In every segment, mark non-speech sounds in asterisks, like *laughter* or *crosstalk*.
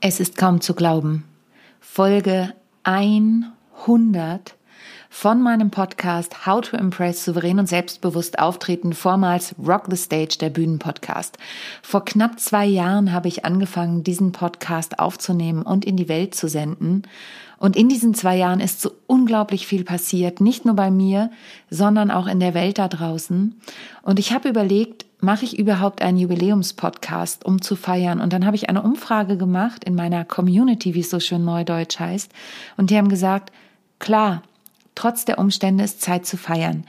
Es ist kaum zu glauben. Folge 100 von meinem Podcast How to Impress souverän und selbstbewusst auftreten, vormals Rock the Stage, der Bühnenpodcast. Vor knapp zwei Jahren habe ich angefangen, diesen Podcast aufzunehmen und in die Welt zu senden. Und in diesen zwei Jahren ist so unglaublich viel passiert, nicht nur bei mir, sondern auch in der Welt da draußen. Und ich habe überlegt, mache ich überhaupt einen Jubiläumspodcast, um zu feiern? Und dann habe ich eine Umfrage gemacht in meiner Community, wie es so schön neudeutsch heißt. Und die haben gesagt, klar, trotz der Umstände ist Zeit zu feiern.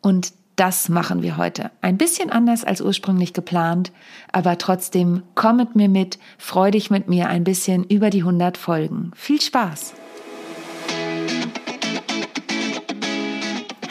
Und das machen wir heute. Ein bisschen anders als ursprünglich geplant, aber trotzdem komm mit mir mit, freu dich mit mir ein bisschen über die 100 Folgen. Viel Spaß!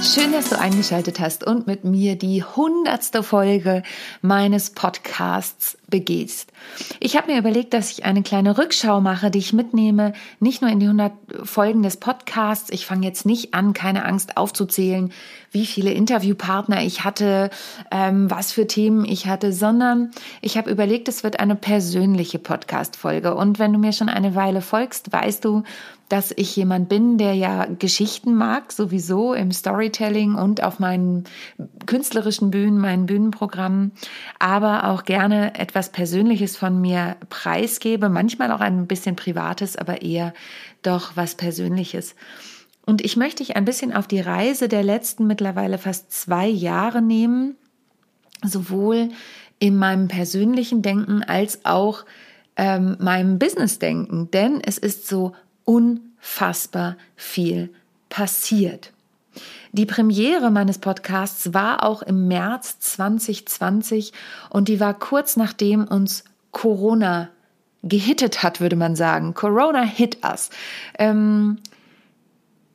Schön, dass du eingeschaltet hast und mit mir die hundertste Folge meines Podcasts begehst. Ich habe mir überlegt, dass ich eine kleine Rückschau mache, die ich mitnehme, nicht nur in die 100 Folgen des Podcasts. Ich fange jetzt nicht an, keine Angst aufzuzählen, wie viele Interviewpartner ich hatte, ähm, was für Themen ich hatte, sondern ich habe überlegt, es wird eine persönliche Podcast-Folge. Und wenn du mir schon eine Weile folgst, weißt du, dass ich jemand bin, der ja Geschichten mag, sowieso im Storytelling und auf meinen künstlerischen Bühnen, meinen Bühnenprogrammen, aber auch gerne etwas Persönliches von mir preisgebe, manchmal auch ein bisschen Privates, aber eher doch was Persönliches. Und ich möchte dich ein bisschen auf die Reise der letzten mittlerweile fast zwei Jahre nehmen, sowohl in meinem persönlichen Denken als auch ähm, meinem Business-Denken, denn es ist so unfassbar viel passiert. Die Premiere meines Podcasts war auch im März 2020 und die war kurz nachdem uns Corona gehittet hat, würde man sagen. Corona hit us. Ähm,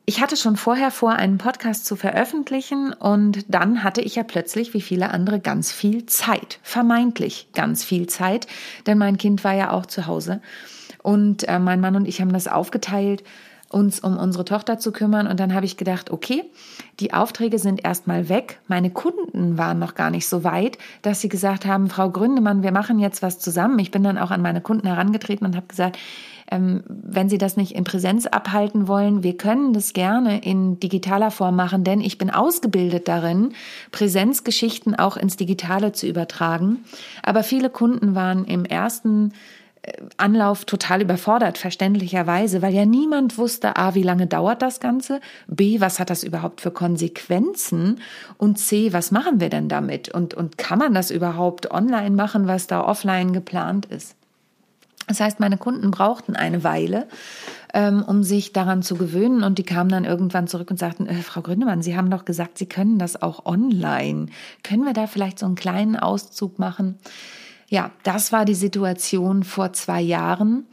ich hatte schon vorher vor, einen Podcast zu veröffentlichen und dann hatte ich ja plötzlich, wie viele andere, ganz viel Zeit. Vermeintlich ganz viel Zeit, denn mein Kind war ja auch zu Hause. Und äh, mein Mann und ich haben das aufgeteilt, uns um unsere Tochter zu kümmern. Und dann habe ich gedacht, okay, die Aufträge sind erstmal weg. Meine Kunden waren noch gar nicht so weit, dass sie gesagt haben, Frau Gründemann, wir machen jetzt was zusammen. Ich bin dann auch an meine Kunden herangetreten und habe gesagt, ähm, wenn Sie das nicht in Präsenz abhalten wollen, wir können das gerne in digitaler Form machen, denn ich bin ausgebildet darin, Präsenzgeschichten auch ins Digitale zu übertragen. Aber viele Kunden waren im ersten Anlauf total überfordert, verständlicherweise, weil ja niemand wusste, a, wie lange dauert das Ganze, b, was hat das überhaupt für Konsequenzen und c, was machen wir denn damit und, und kann man das überhaupt online machen, was da offline geplant ist. Das heißt, meine Kunden brauchten eine Weile, ähm, um sich daran zu gewöhnen. Und die kamen dann irgendwann zurück und sagten, äh, Frau Gründemann, Sie haben doch gesagt, Sie können das auch online. Können wir da vielleicht so einen kleinen Auszug machen? Ja, das war die Situation vor zwei Jahren.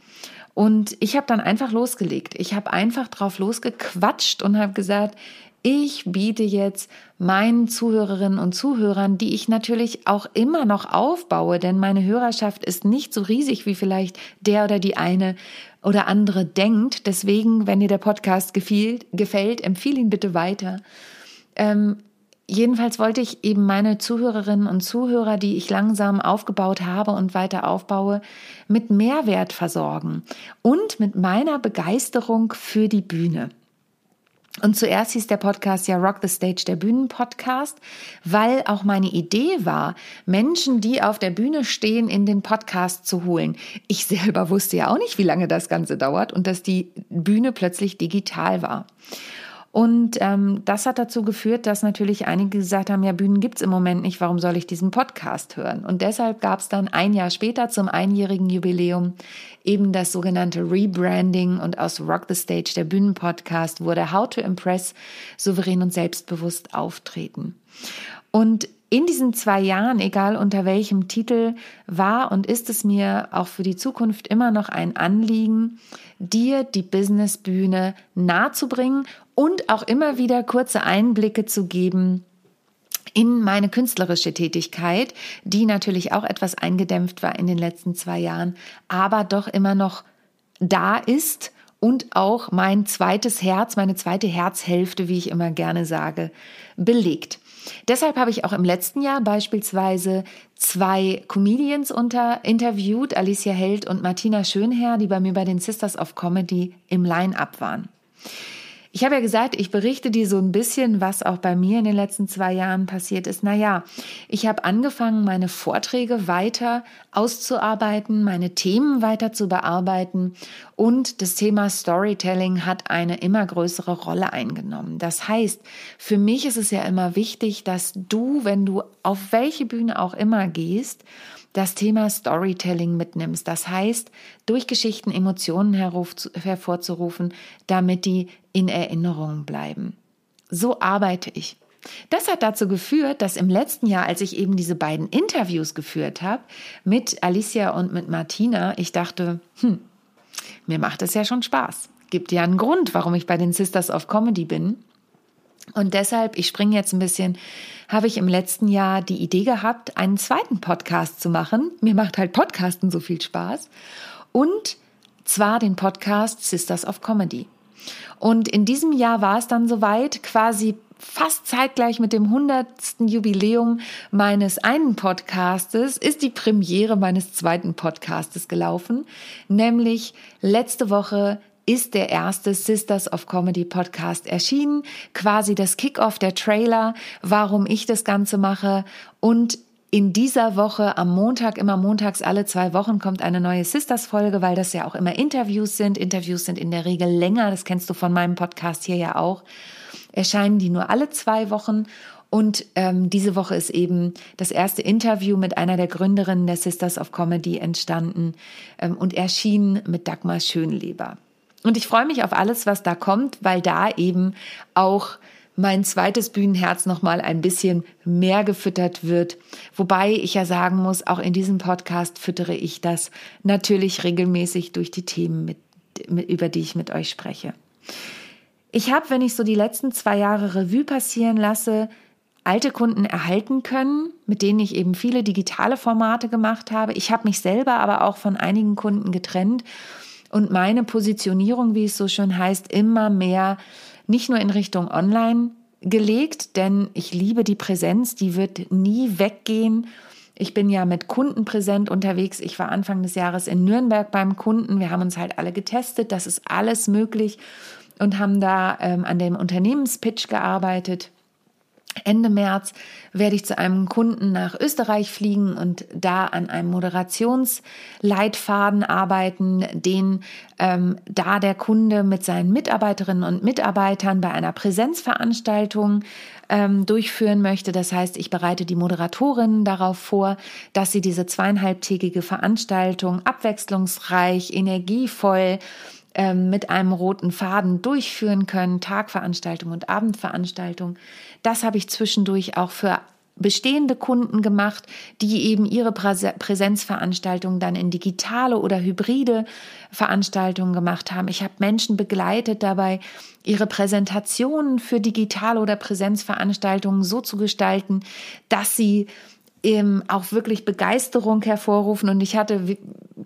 Und ich habe dann einfach losgelegt. Ich habe einfach drauf losgequatscht und habe gesagt, ich biete jetzt meinen Zuhörerinnen und Zuhörern, die ich natürlich auch immer noch aufbaue, denn meine Hörerschaft ist nicht so riesig, wie vielleicht der oder die eine oder andere denkt. Deswegen, wenn dir der Podcast gefiel, gefällt, empfehle ihn bitte weiter. Ähm, jedenfalls wollte ich eben meine Zuhörerinnen und Zuhörer, die ich langsam aufgebaut habe und weiter aufbaue, mit Mehrwert versorgen und mit meiner Begeisterung für die Bühne. Und zuerst hieß der Podcast ja Rock the Stage, der Bühnenpodcast, weil auch meine Idee war, Menschen, die auf der Bühne stehen, in den Podcast zu holen. Ich selber wusste ja auch nicht, wie lange das Ganze dauert und dass die Bühne plötzlich digital war. Und ähm, das hat dazu geführt, dass natürlich einige gesagt haben, ja, Bühnen gibt's im Moment nicht, warum soll ich diesen Podcast hören? Und deshalb gab's dann ein Jahr später zum einjährigen Jubiläum eben das sogenannte Rebranding und aus Rock the Stage, der Bühnenpodcast, wurde How to Impress souverän und selbstbewusst auftreten. Und in diesen zwei Jahren, egal unter welchem Titel, war und ist es mir auch für die Zukunft immer noch ein Anliegen, dir die Businessbühne nahezubringen und auch immer wieder kurze Einblicke zu geben in meine künstlerische Tätigkeit, die natürlich auch etwas eingedämpft war in den letzten zwei Jahren, aber doch immer noch da ist und auch mein zweites Herz, meine zweite Herzhälfte, wie ich immer gerne sage, belegt. Deshalb habe ich auch im letzten Jahr beispielsweise zwei Comedians unter interviewt, Alicia Held und Martina Schönherr, die bei mir bei den Sisters of Comedy im Line-Up waren. Ich habe ja gesagt, ich berichte dir so ein bisschen, was auch bei mir in den letzten zwei Jahren passiert ist. Naja, ich habe angefangen, meine Vorträge weiter auszuarbeiten, meine Themen weiter zu bearbeiten und das Thema Storytelling hat eine immer größere Rolle eingenommen. Das heißt, für mich ist es ja immer wichtig, dass du, wenn du auf welche Bühne auch immer gehst, das Thema Storytelling mitnimmst. Das heißt, durch Geschichten Emotionen hervorzurufen, damit die in Erinnerung bleiben. So arbeite ich. Das hat dazu geführt, dass im letzten Jahr, als ich eben diese beiden Interviews geführt habe, mit Alicia und mit Martina, ich dachte, hm, mir macht es ja schon Spaß. Gibt ja einen Grund, warum ich bei den Sisters of Comedy bin. Und deshalb, ich springe jetzt ein bisschen, habe ich im letzten Jahr die Idee gehabt, einen zweiten Podcast zu machen. Mir macht halt Podcasten so viel Spaß. Und zwar den Podcast Sisters of Comedy. Und in diesem Jahr war es dann soweit, quasi fast zeitgleich mit dem 100. Jubiläum meines einen Podcastes ist die Premiere meines zweiten Podcastes gelaufen, nämlich letzte Woche ist der erste Sisters of Comedy Podcast erschienen, quasi das Kickoff der Trailer, warum ich das Ganze mache und in dieser Woche am Montag, immer montags alle zwei Wochen kommt eine neue Sisters-Folge, weil das ja auch immer Interviews sind. Interviews sind in der Regel länger, das kennst du von meinem Podcast hier ja auch. Erscheinen die nur alle zwei Wochen und ähm, diese Woche ist eben das erste Interview mit einer der Gründerinnen der Sisters of Comedy entstanden ähm, und erschien mit Dagmar Schönleber. Und ich freue mich auf alles, was da kommt, weil da eben auch mein zweites Bühnenherz nochmal ein bisschen mehr gefüttert wird. Wobei ich ja sagen muss, auch in diesem Podcast füttere ich das natürlich regelmäßig durch die Themen, mit, über die ich mit euch spreche. Ich habe, wenn ich so die letzten zwei Jahre Revue passieren lasse, alte Kunden erhalten können, mit denen ich eben viele digitale Formate gemacht habe. Ich habe mich selber aber auch von einigen Kunden getrennt und meine Positionierung, wie es so schön heißt, immer mehr nicht nur in Richtung Online gelegt, denn ich liebe die Präsenz, die wird nie weggehen. Ich bin ja mit Kunden präsent unterwegs. Ich war Anfang des Jahres in Nürnberg beim Kunden. Wir haben uns halt alle getestet. Das ist alles möglich und haben da ähm, an dem Unternehmenspitch gearbeitet. Ende März werde ich zu einem Kunden nach Österreich fliegen und da an einem Moderationsleitfaden arbeiten, den ähm, da der Kunde mit seinen Mitarbeiterinnen und Mitarbeitern bei einer Präsenzveranstaltung ähm, durchführen möchte. Das heißt, ich bereite die Moderatorinnen darauf vor, dass sie diese zweieinhalbtägige Veranstaltung abwechslungsreich, energievoll, ähm, mit einem roten Faden durchführen können, Tagveranstaltung und Abendveranstaltung. Das habe ich zwischendurch auch für bestehende Kunden gemacht, die eben ihre Präsenzveranstaltungen dann in digitale oder hybride Veranstaltungen gemacht haben. Ich habe Menschen begleitet dabei, ihre Präsentationen für digitale oder Präsenzveranstaltungen so zu gestalten, dass sie eben auch wirklich Begeisterung hervorrufen. Und ich hatte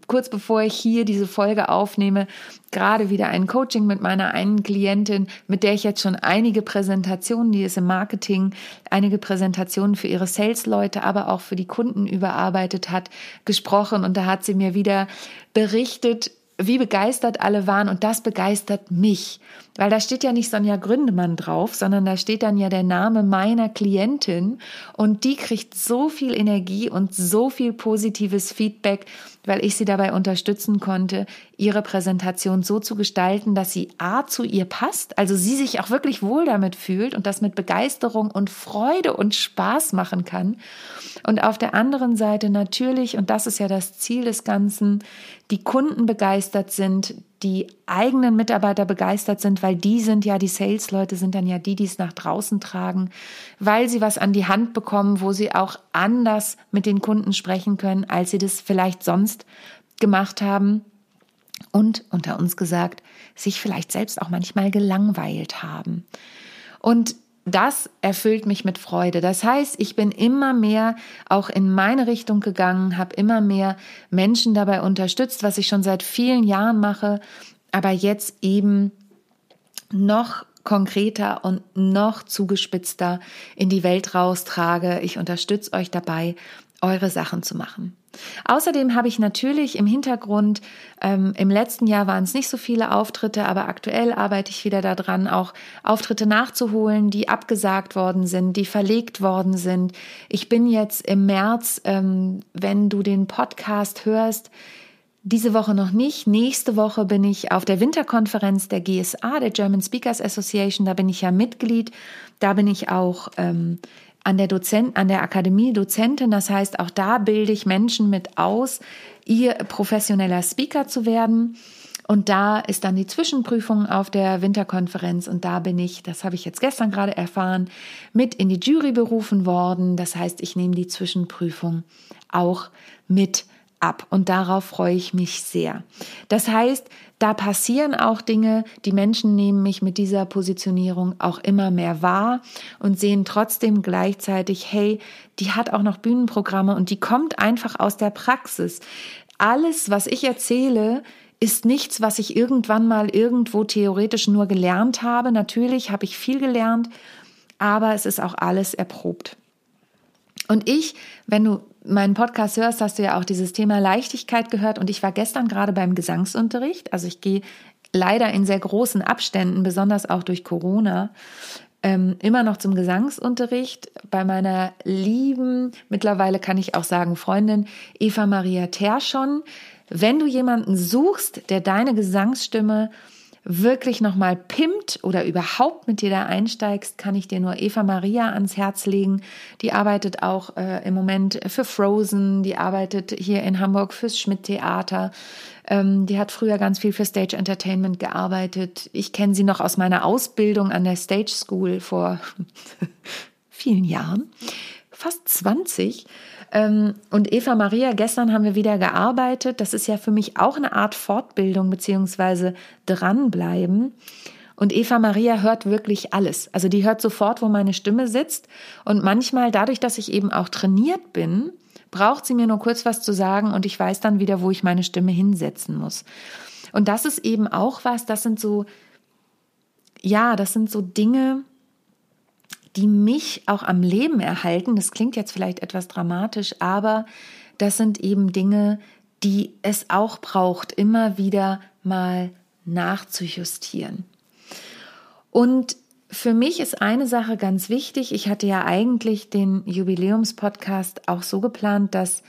kurz bevor ich hier diese Folge aufnehme, gerade wieder ein Coaching mit meiner einen Klientin, mit der ich jetzt schon einige Präsentationen, die ist im Marketing, einige Präsentationen für ihre Sales-Leute, aber auch für die Kunden überarbeitet hat, gesprochen. Und da hat sie mir wieder berichtet, wie begeistert alle waren und das begeistert mich, weil da steht ja nicht Sonja Gründemann drauf, sondern da steht dann ja der Name meiner Klientin und die kriegt so viel Energie und so viel positives Feedback, weil ich sie dabei unterstützen konnte, ihre Präsentation so zu gestalten, dass sie A zu ihr passt, also sie sich auch wirklich wohl damit fühlt und das mit Begeisterung und Freude und Spaß machen kann. Und auf der anderen Seite natürlich, und das ist ja das Ziel des Ganzen, die Kunden begeistert sind, die eigenen Mitarbeiter begeistert sind, weil die sind ja, die Sales-Leute sind dann ja die, die es nach draußen tragen, weil sie was an die Hand bekommen, wo sie auch anders mit den Kunden sprechen können, als sie das vielleicht sonst gemacht haben. Und unter uns gesagt, sich vielleicht selbst auch manchmal gelangweilt haben. Und das erfüllt mich mit Freude. Das heißt, ich bin immer mehr auch in meine Richtung gegangen, habe immer mehr Menschen dabei unterstützt, was ich schon seit vielen Jahren mache, aber jetzt eben noch konkreter und noch zugespitzter in die Welt raustrage. Ich unterstütze euch dabei, eure Sachen zu machen. Außerdem habe ich natürlich im Hintergrund, ähm, im letzten Jahr waren es nicht so viele Auftritte, aber aktuell arbeite ich wieder daran, auch Auftritte nachzuholen, die abgesagt worden sind, die verlegt worden sind. Ich bin jetzt im März, ähm, wenn du den Podcast hörst, diese Woche noch nicht. Nächste Woche bin ich auf der Winterkonferenz der GSA, der German Speakers Association. Da bin ich ja Mitglied. Da bin ich auch ähm, an der Dozent, an der Akademie Dozentin. Das heißt, auch da bilde ich Menschen mit aus, ihr professioneller Speaker zu werden. Und da ist dann die Zwischenprüfung auf der Winterkonferenz und da bin ich, das habe ich jetzt gestern gerade erfahren, mit in die Jury berufen worden. Das heißt, ich nehme die Zwischenprüfung auch mit ab und darauf freue ich mich sehr. Das heißt, da passieren auch Dinge, die Menschen nehmen mich mit dieser Positionierung auch immer mehr wahr und sehen trotzdem gleichzeitig, hey, die hat auch noch Bühnenprogramme und die kommt einfach aus der Praxis. Alles, was ich erzähle, ist nichts, was ich irgendwann mal irgendwo theoretisch nur gelernt habe. Natürlich habe ich viel gelernt, aber es ist auch alles erprobt. Und ich, wenn du meinen Podcast hörst, hast du ja auch dieses Thema Leichtigkeit gehört. Und ich war gestern gerade beim Gesangsunterricht. Also ich gehe leider in sehr großen Abständen, besonders auch durch Corona, ähm, immer noch zum Gesangsunterricht bei meiner lieben, mittlerweile kann ich auch sagen, Freundin Eva Maria Terschon. Wenn du jemanden suchst, der deine Gesangsstimme wirklich nochmal pimmt oder überhaupt mit dir da einsteigst, kann ich dir nur Eva Maria ans Herz legen. Die arbeitet auch äh, im Moment für Frozen, die arbeitet hier in Hamburg fürs Schmidt-Theater. Ähm, die hat früher ganz viel für Stage Entertainment gearbeitet. Ich kenne sie noch aus meiner Ausbildung an der Stage School vor *laughs* vielen Jahren, fast 20. Ähm, und Eva Maria, gestern haben wir wieder gearbeitet. Das ist ja für mich auch eine Art Fortbildung beziehungsweise dranbleiben. Und Eva Maria hört wirklich alles. Also die hört sofort, wo meine Stimme sitzt. Und manchmal, dadurch, dass ich eben auch trainiert bin, braucht sie mir nur kurz was zu sagen und ich weiß dann wieder, wo ich meine Stimme hinsetzen muss. Und das ist eben auch was, das sind so, ja, das sind so Dinge, die mich auch am Leben erhalten. Das klingt jetzt vielleicht etwas dramatisch, aber das sind eben Dinge, die es auch braucht, immer wieder mal nachzujustieren. Und für mich ist eine Sache ganz wichtig. Ich hatte ja eigentlich den Jubiläumspodcast auch so geplant, dass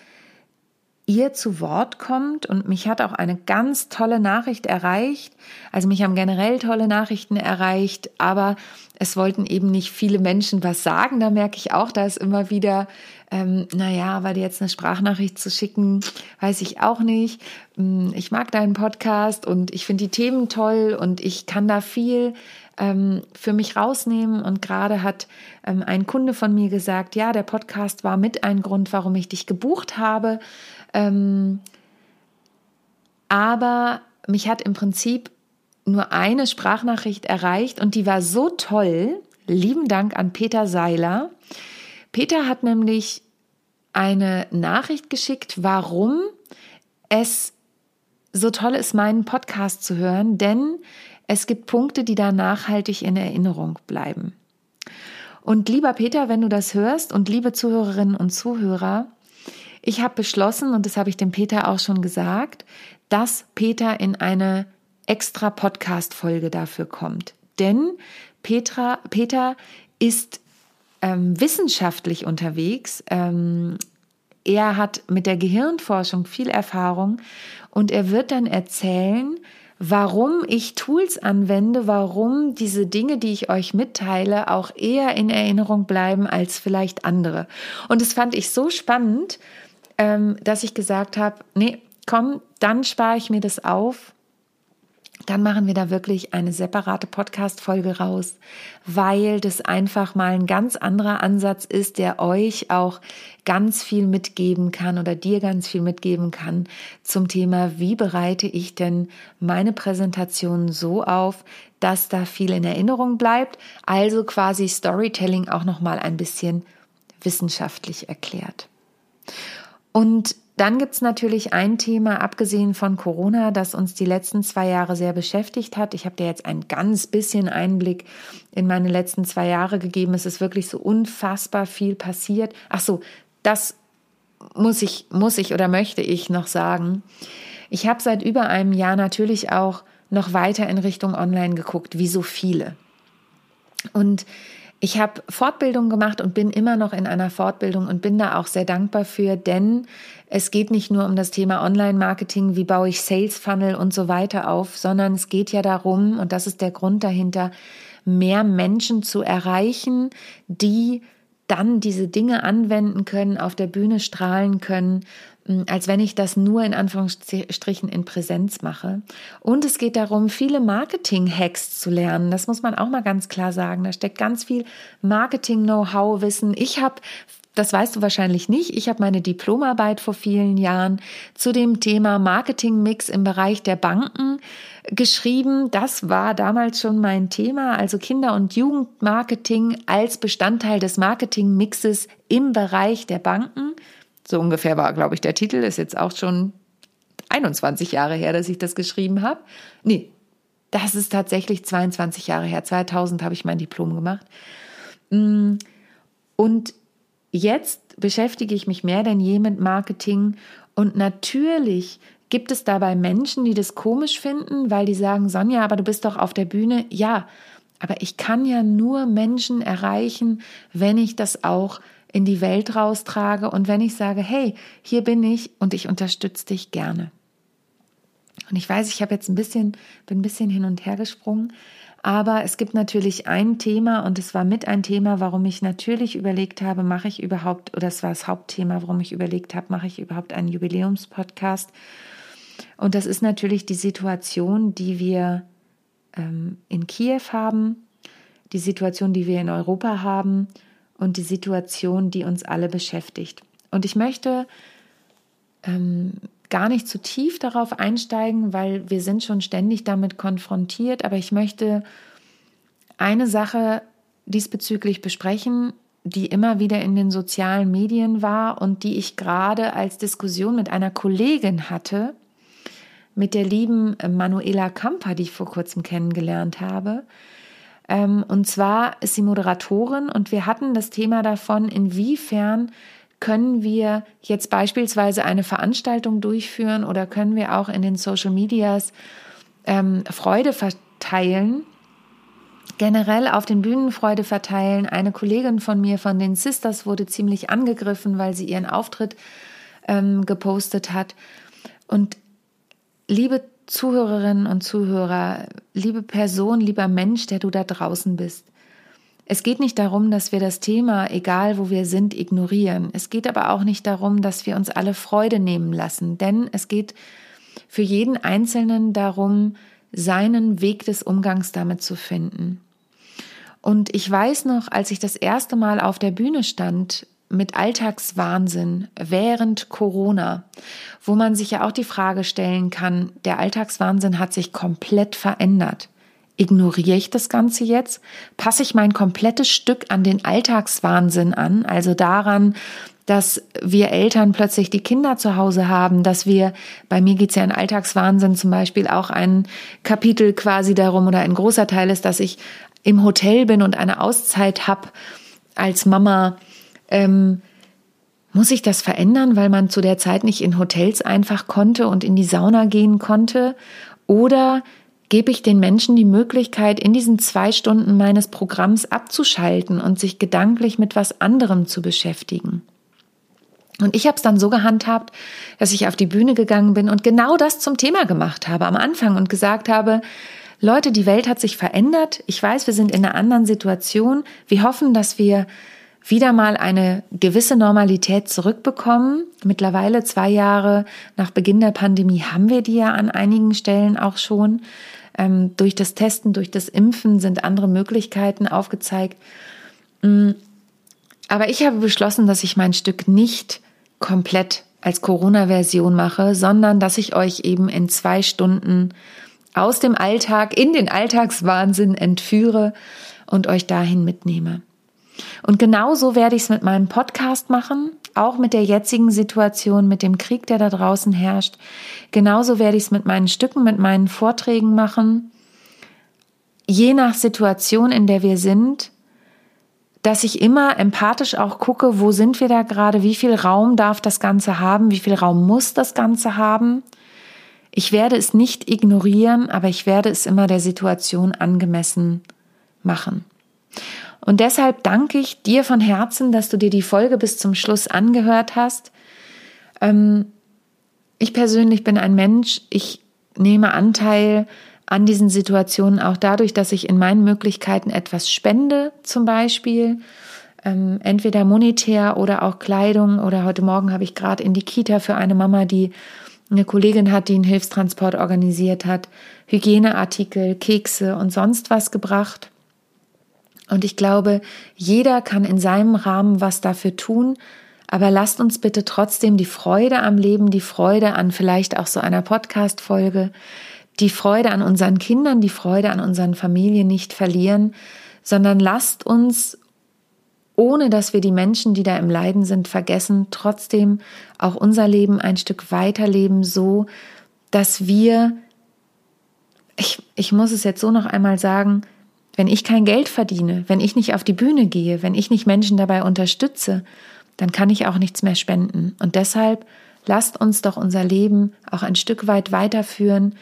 ihr zu Wort kommt. Und mich hat auch eine ganz tolle Nachricht erreicht. Also mich haben generell tolle Nachrichten erreicht, aber es wollten eben nicht viele Menschen was sagen. Da merke ich auch, da ist immer wieder, ähm, naja, weil dir jetzt eine Sprachnachricht zu schicken, weiß ich auch nicht. Hm, ich mag deinen Podcast und ich finde die Themen toll und ich kann da viel ähm, für mich rausnehmen. Und gerade hat ähm, ein Kunde von mir gesagt, ja, der Podcast war mit ein Grund, warum ich dich gebucht habe. Ähm, aber mich hat im Prinzip nur eine Sprachnachricht erreicht und die war so toll. Lieben Dank an Peter Seiler. Peter hat nämlich eine Nachricht geschickt, warum es so toll ist, meinen Podcast zu hören, denn es gibt Punkte, die da nachhaltig in Erinnerung bleiben. Und lieber Peter, wenn du das hörst und liebe Zuhörerinnen und Zuhörer, ich habe beschlossen, und das habe ich dem Peter auch schon gesagt, dass Peter in eine extra Podcast-Folge dafür kommt. Denn Petra, Peter ist ähm, wissenschaftlich unterwegs. Ähm, er hat mit der Gehirnforschung viel Erfahrung und er wird dann erzählen, warum ich Tools anwende, warum diese Dinge, die ich euch mitteile, auch eher in Erinnerung bleiben als vielleicht andere. Und das fand ich so spannend, ähm, dass ich gesagt habe, nee, komm, dann spare ich mir das auf dann machen wir da wirklich eine separate Podcast-Folge raus, weil das einfach mal ein ganz anderer Ansatz ist, der euch auch ganz viel mitgeben kann oder dir ganz viel mitgeben kann zum Thema, wie bereite ich denn meine Präsentation so auf, dass da viel in Erinnerung bleibt, also quasi Storytelling auch noch mal ein bisschen wissenschaftlich erklärt. Und dann gibt's natürlich ein Thema, abgesehen von Corona, das uns die letzten zwei Jahre sehr beschäftigt hat. Ich habe dir jetzt ein ganz bisschen Einblick in meine letzten zwei Jahre gegeben. Es ist wirklich so unfassbar viel passiert. Ach so, das muss ich, muss ich oder möchte ich noch sagen. Ich habe seit über einem Jahr natürlich auch noch weiter in Richtung Online geguckt, wie so viele. Und ich habe Fortbildung gemacht und bin immer noch in einer Fortbildung und bin da auch sehr dankbar für, denn es geht nicht nur um das Thema Online-Marketing, wie baue ich Sales-Funnel und so weiter auf, sondern es geht ja darum, und das ist der Grund dahinter, mehr Menschen zu erreichen, die dann diese Dinge anwenden können, auf der Bühne strahlen können, hm, als wenn ich das nur in Anführungsstrichen in Präsenz mache. Und es geht darum, viele Marketing-Hacks zu lernen. Das muss man auch mal ganz klar sagen. Da steckt ganz viel Marketing-Know-how-Wissen. Ich habe das weißt du wahrscheinlich nicht. Ich habe meine Diplomarbeit vor vielen Jahren zu dem Thema Marketing-Mix im Bereich der Banken geschrieben. Das war damals schon mein Thema, also Kinder- und Jugendmarketing als Bestandteil des Marketing-Mixes im Bereich der Banken. So ungefähr war, glaube ich, der Titel. Ist jetzt auch schon 21 Jahre her, dass ich das geschrieben habe. Nee, das ist tatsächlich 22 Jahre her. 2000 habe ich mein Diplom gemacht. Mm, und jetzt beschäftige ich mich mehr denn je mit Marketing. Und natürlich gibt es dabei Menschen, die das komisch finden, weil die sagen, Sonja, aber du bist doch auf der Bühne. Ja, aber ich kann ja nur Menschen erreichen, wenn ich das auch in die Welt raustrage und wenn ich sage, hey, hier bin ich und ich unterstütze dich gerne. Und ich weiß, ich habe jetzt ein bisschen, bin ein bisschen hin und her gesprungen, aber es gibt natürlich ein Thema und es war mit ein Thema, warum ich natürlich überlegt habe, mache ich überhaupt, oder es war das Hauptthema, warum ich überlegt habe, mache ich überhaupt einen Jubiläumspodcast. Und das ist natürlich die Situation, die wir ähm, in Kiew haben, die Situation, die wir in Europa haben und die Situation, die uns alle beschäftigt. Und ich möchte ähm, gar nicht zu tief darauf einsteigen, weil wir sind schon ständig damit konfrontiert, aber ich möchte eine Sache diesbezüglich besprechen, die immer wieder in den sozialen Medien war und die ich gerade als Diskussion mit einer Kollegin hatte, mit der lieben Manuela Kamper, die ich vor kurzem kennengelernt habe. Ähm, und zwar ist sie Moderatorin und wir hatten das Thema davon, inwiefern können wir jetzt beispielsweise eine Veranstaltung durchführen oder können wir auch in den Social Medias ähm, Freude verteilen, generell auf den Bühnen Freude verteilen. Eine Kollegin von mir von den Sisters wurde ziemlich angegriffen, weil sie ihren Auftritt ähm, gepostet hat. Und liebe Zuhörerinnen und Zuhörer, liebe Person, lieber Mensch, der du da draußen bist. Es geht nicht darum, dass wir das Thema, egal wo wir sind, ignorieren. Es geht aber auch nicht darum, dass wir uns alle Freude nehmen lassen, denn es geht für jeden Einzelnen darum, seinen Weg des Umgangs damit zu finden. Und ich weiß noch, als ich das erste Mal auf der Bühne stand, mit Alltagswahnsinn während Corona, wo man sich ja auch die Frage stellen kann, der Alltagswahnsinn hat sich komplett verändert. Ignoriere ich das Ganze jetzt? Passe ich mein komplettes Stück an den Alltagswahnsinn an, also daran, dass wir Eltern plötzlich die Kinder zu Hause haben, dass wir, bei mir geht's ja in Alltagswahnsinn zum Beispiel auch ein Kapitel quasi darum oder ein großer Teil ist, dass ich im Hotel bin und eine Auszeit habe als Mama ähm, muss ich das verändern, weil man zu der Zeit nicht in Hotels einfach konnte und in die Sauna gehen konnte? Oder gebe ich den Menschen die Möglichkeit, in diesen zwei Stunden meines Programms abzuschalten und sich gedanklich mit was anderem zu beschäftigen? Und ich habe es dann so gehandhabt, dass ich auf die Bühne gegangen bin und genau das zum Thema gemacht habe am Anfang und gesagt habe, Leute, die Welt hat sich verändert. Ich weiß, wir sind in einer anderen Situation. Wir hoffen, dass wir wieder mal eine gewisse Normalität zurückbekommen. Mittlerweile zwei Jahre nach Beginn der Pandemie haben wir die ja an einigen Stellen auch schon. Ähm, durch das Testen, durch das Impfen sind andere Möglichkeiten aufgezeigt. Mm. Aber ich habe beschlossen, dass ich mein Stück nicht komplett als Corona-Version mache, sondern dass ich euch eben in zwei Stunden aus dem Alltag in den Alltagswahnsinn entführe und euch dahin mitnehme. Und genauso werde ich es mit meinem Podcast machen, auch mit der jetzigen Situation, mit dem Krieg, der da draußen herrscht. Genauso werde ich es mit meinen Stücken, mit meinen Vorträgen machen. Je nach Situation, in der wir sind, dass ich immer empathisch auch gucke, wo sind wir da gerade, wie viel Raum darf das Ganze haben, wie viel Raum muss das Ganze haben. Ich werde es nicht ignorieren, aber ich werde es immer der Situation angemessen machen. Und deshalb danke ich dir von Herzen, dass du dir die Folge bis zum Schluss angehört hast. Ähm, ich persönlich bin ein Mensch, ich nehme Anteil an diesen Situationen auch dadurch, dass ich in meinen Möglichkeiten etwas spende, zum Beispiel. Ähm, entweder monetär oder auch Kleidung. Oder heute Morgen habe ich gerade in die Kita für eine Mama, die eine Kollegin hat, die einen Hilfstransport organisiert hat, Hygieneartikel, Kekse und sonst was gebracht. Und ich glaube, jeder kann in seinem Rahmen was dafür tun. Aber lasst uns bitte trotzdem die Freude am Leben, die Freude an vielleicht auch so einer Podcast-Folge, die Freude an unseren Kindern, die Freude an unseren Familien nicht verlieren, sondern lasst uns, ohne dass wir die Menschen, die da im Leiden sind, vergessen, trotzdem auch unser Leben ein Stück weiterleben, so dass wir, ich, ich muss es jetzt so noch einmal sagen, wenn ich kein Geld verdiene, wenn ich nicht auf die Bühne gehe, wenn ich nicht Menschen dabei unterstütze, dann kann ich auch nichts mehr spenden. Und deshalb lasst uns doch unser Leben auch ein Stück weit weiterführen,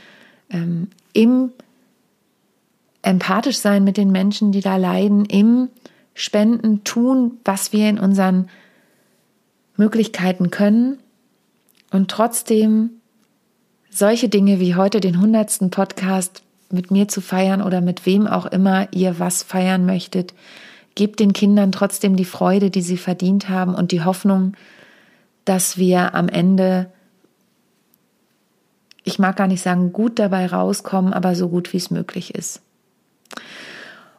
ähm, im empathisch sein mit den Menschen, die da leiden, im Spenden tun, was wir in unseren Möglichkeiten können und trotzdem solche Dinge wie heute den hundertsten Podcast mit mir zu feiern oder mit wem auch immer ihr was feiern möchtet, gebt den Kindern trotzdem die Freude, die sie verdient haben und die Hoffnung, dass wir am Ende ich mag gar nicht sagen, gut dabei rauskommen, aber so gut wie es möglich ist.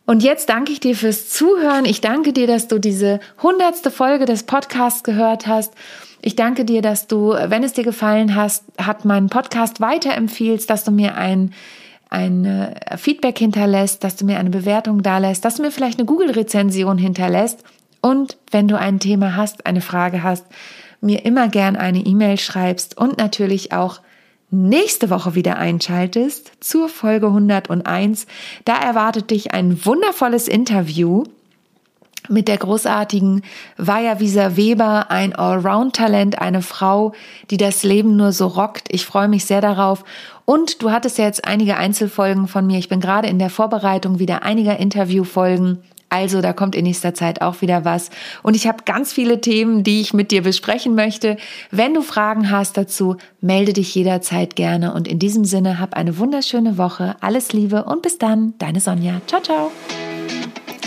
Und jetzt danke ich dir fürs Zuhören. Ich danke dir, dass du diese hundertste Folge des Podcasts gehört hast. Ich danke dir, dass du, wenn es dir gefallen hast, hat meinen Podcast weiterempfiehlst, dass du mir ein, ein äh, Feedback hinterlässt, dass du mir eine Bewertung dalässt, dass du mir vielleicht eine Google-Rezension hinterlässt. Und wenn du ein Thema hast, eine Frage hast, mir immer gern eine E-Mail schreibst und natürlich auch nächste Woche wieder einschaltest zur Folge 101. Da erwartet dich ein wundervolles Interview mit der großartigen Vaya Visa Weber, ein Allround-Talent, eine Frau, die das Leben nur so rockt. Ich freue mich sehr darauf. Und du hattest ja jetzt einige Einzelfolgen von mir. Ich bin gerade in der Vorbereitung wieder einiger Interviewfolgen also da kommt in nächster Zeit auch wieder was. Und ich habe ganz viele Themen, die ich mit dir besprechen möchte. Wenn du Fragen hast dazu, melde dich jederzeit gerne. Und in diesem Sinne, hab eine wunderschöne Woche. Alles Liebe und bis dann, deine Sonja. Ciao, ciao.